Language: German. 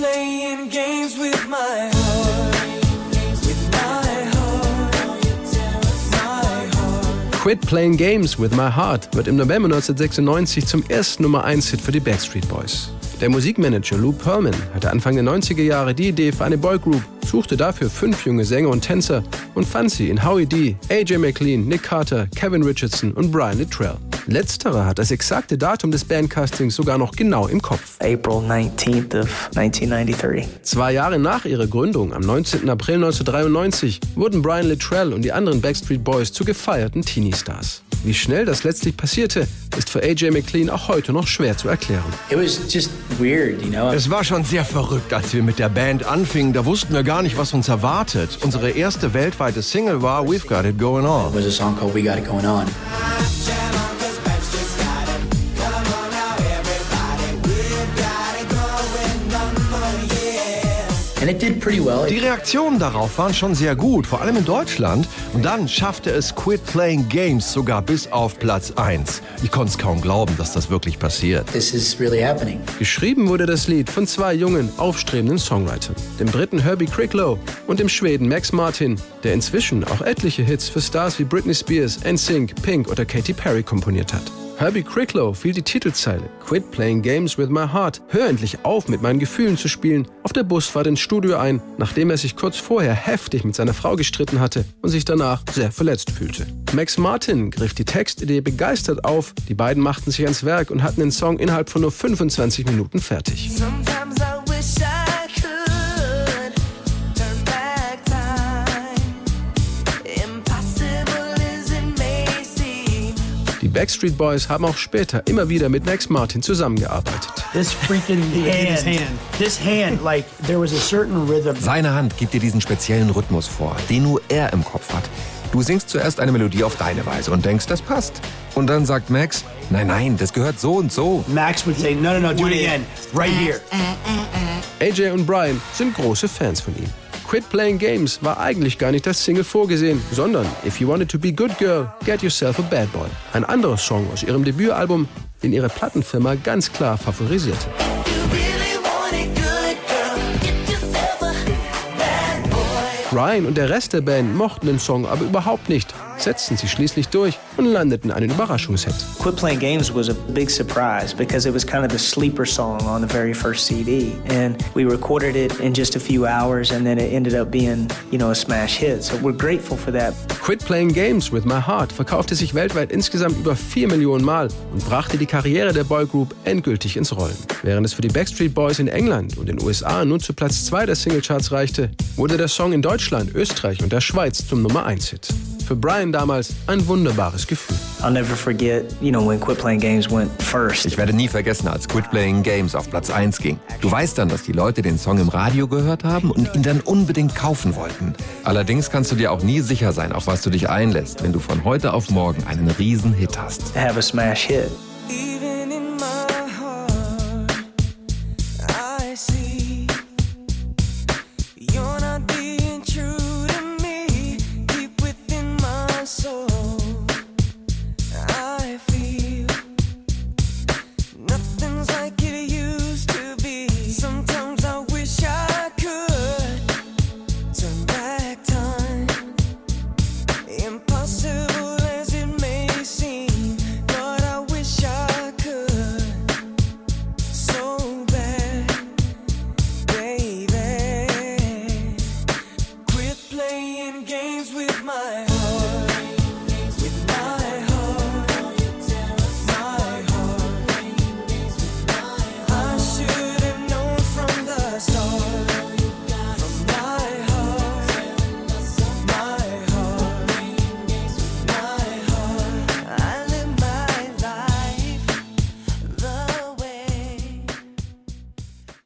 playing games with my heart. With my heart. Quit Playing Games with My Heart wird im November 1996 zum ersten Nummer 1 Hit für die Backstreet Boys. Der Musikmanager Lou Pearlman hatte Anfang der 90er Jahre die Idee für eine Boygroup, suchte dafür fünf junge Sänger und Tänzer und fand sie in Howie D, AJ McLean, Nick Carter, Kevin Richardson und Brian Littrell. Letzterer hat das exakte Datum des Bandcastings sogar noch genau im Kopf. April 19th of 1993. Zwei Jahre nach ihrer Gründung, am 19. April 1993, wurden Brian Littrell und die anderen Backstreet Boys zu gefeierten Teenie-Stars. Wie schnell das letztlich passierte, ist für AJ McLean auch heute noch schwer zu erklären. It was just weird, you know. Es war schon sehr verrückt, als wir mit der Band anfingen. Da wussten wir gar nicht, was uns erwartet. Unsere erste weltweite Single war We've Got It Going It Die Reaktionen darauf waren schon sehr gut, vor allem in Deutschland. Und dann schaffte es Quit Playing Games sogar bis auf Platz 1. Ich konnte es kaum glauben, dass das wirklich passiert. This is really happening. Geschrieben wurde das Lied von zwei jungen, aufstrebenden Songwritern, dem Briten Herbie Cricklow und dem Schweden Max Martin, der inzwischen auch etliche Hits für Stars wie Britney Spears, NSYNC, Pink oder Katy Perry komponiert hat. Herbie Cricklow fiel die Titelzeile Quit Playing Games with My Heart, hör endlich auf, mit meinen Gefühlen zu spielen, auf der Busfahrt ins Studio ein, nachdem er sich kurz vorher heftig mit seiner Frau gestritten hatte und sich danach sehr verletzt fühlte. Max Martin griff die Textidee begeistert auf, die beiden machten sich ans Werk und hatten den Song innerhalb von nur 25 Minuten fertig. Sometimes Die Backstreet Boys haben auch später immer wieder mit Max Martin zusammengearbeitet. This freaking hand, this hand, like there was a certain rhythm. Seine Hand gibt dir diesen speziellen Rhythmus vor, den nur er im Kopf hat. Du singst zuerst eine Melodie auf deine Weise und denkst, das passt. Und dann sagt Max, nein, nein, das gehört so und so. Max would say, no, no, no, do it again, right here. AJ und Brian sind große Fans von ihm. Quit Playing Games war eigentlich gar nicht das Single vorgesehen, sondern If You Wanted to Be Good Girl, Get Yourself a Bad Boy. Ein anderer Song aus ihrem Debütalbum, den ihre Plattenfirma ganz klar favorisierte. Brian und der Rest der Band mochten den Song aber überhaupt nicht, setzten sie schließlich durch und landeten einen Überraschungshit. Quit Playing Games was a big surprise because it was kind of the sleeper song on the very first CD. And we recorded it in just a few hours and then it ended up being, you know, a smash hit. So we're grateful for that. Quit Playing Games with My Heart verkaufte sich weltweit insgesamt über 4 Millionen Mal und brachte die Karriere der Boygroup endgültig ins Rollen. Während es für die Backstreet Boys in England und den USA nun zu Platz 2 der Singlecharts reichte, wurde der Song in Deutschland, Österreich und der Schweiz zum Nummer 1 Hit. Für Brian damals ein wunderbares Gefühl. I'll never forget, you know, when Quit Playing Games went first. Ich werde nie vergessen, als Quit Playing Games auf Platz 1 ging. Du weißt dann, dass die Leute den Song im Radio gehört haben und ihn dann unbedingt kaufen wollten. Allerdings kannst du dir auch nie sicher sein, auf was du dich einlässt, wenn du von heute auf morgen einen riesen Hit hast. have a smash hit. my